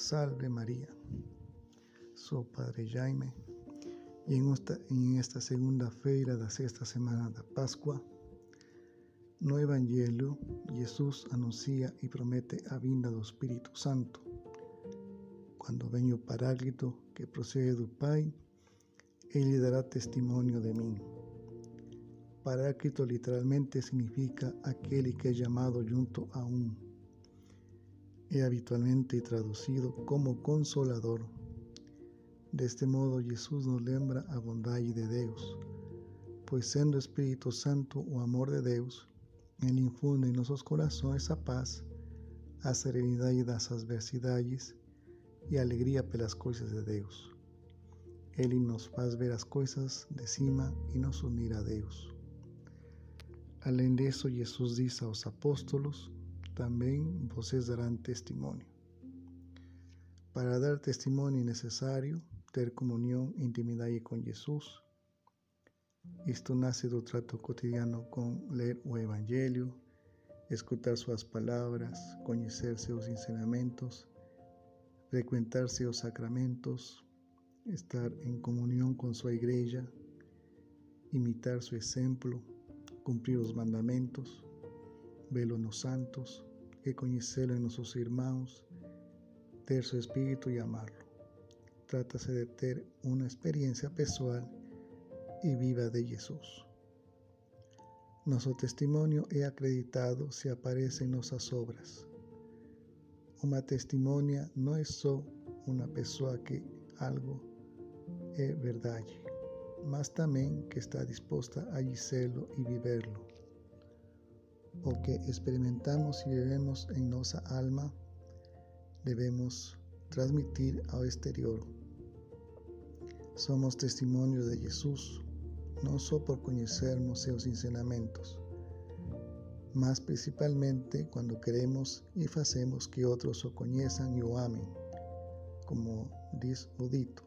Salve María. Soy Padre Jaime e em esta, esta segunda-feira da sexta semana da Páscoa, no Evangelho, Jesus anuncia e promete a vinda do Espírito Santo. Quando venha o Paráclito que procede do Pai, ele dará testemunho de mim. Paráclito literalmente significa aquele que é chamado junto a um. É habitualmente traduzido como consolador de este modo, Jesús nos lembra a bondade de Deus, pois sendo Espírito Santo o amor de Deus, Ele infunde em nossos corações a paz, a serenidade das adversidades e a alegria pelas coisas de Deus. Ele nos faz ver as coisas de cima e nos unir a Deus. Além disso, Jesus diz aos apóstolos: também vocês darão testemunho. Para dar testemunho é necessário ter comunhão intimidade com Jesus. Isto nasce do trato cotidiano com ler o Evangelho, escutar suas palavras, conhecer seus ensinamentos, frequentar seus sacramentos, estar em comunhão com sua igreja, imitar seu exemplo, cumprir os mandamentos, vê-lo nos santos, e conhecê-lo em nossos irmãos, ter seu espírito e amá-lo. De tener una experiencia personal y viva de Jesús. Nuestro testimonio es acreditado si aparece en nuestras obras. Una testimonia no es solo una persona que algo es verdad, mas también que está dispuesta a hacerlo y vivirlo, o que experimentamos y vivemos en nuestra alma, debemos transmitir al exterior somos testimonio de Jesús, no solo por conocernos sus ensinamentos, mas principalmente cuando queremos y hacemos que otros o conozcan y o amen, como dice o dito,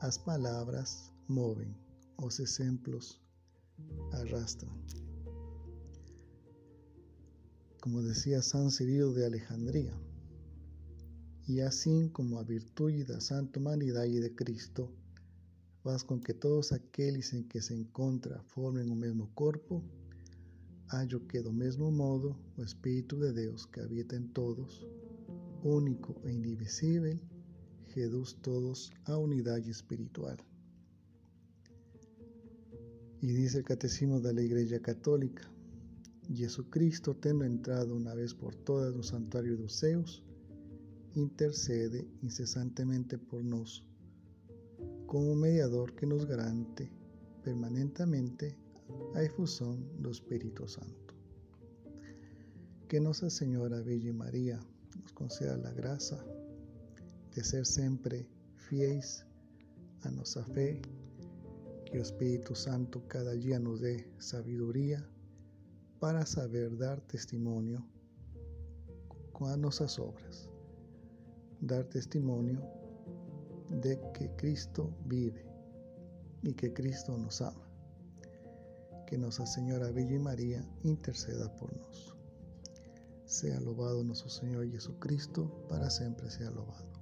as palabras moven, os ejemplos arrastran. Como decía San Cirilo de Alejandría, y así como a virtud y da santa humanidad y de Cristo, faz com que todos aqueles em que se encontra formem o mesmo corpo, haja que do mesmo modo o Espírito de Deus que habita em todos, único e indivisível, reduz todos a unidade espiritual. E diz o Catecismo da Igreja Católica, Jesucristo, tendo entrado uma vez por todas no santuário dos céus, intercede incessantemente por nós como mediador que nos garante permanentemente a efusão do Espírito Santo. Que Nossa Senhora Virgem Maria nos conceda a graça de ser sempre fiéis a nossa fé, que o Espírito Santo cada dia nos dê sabedoria para saber dar testemunho com as nossas obras, dar testemunho de que Cristo vive y que Cristo nos ama. Que Nuestra Señora Virgen María interceda por nosotros. Sea alabado nuestro Señor Jesucristo, para siempre sea alabado.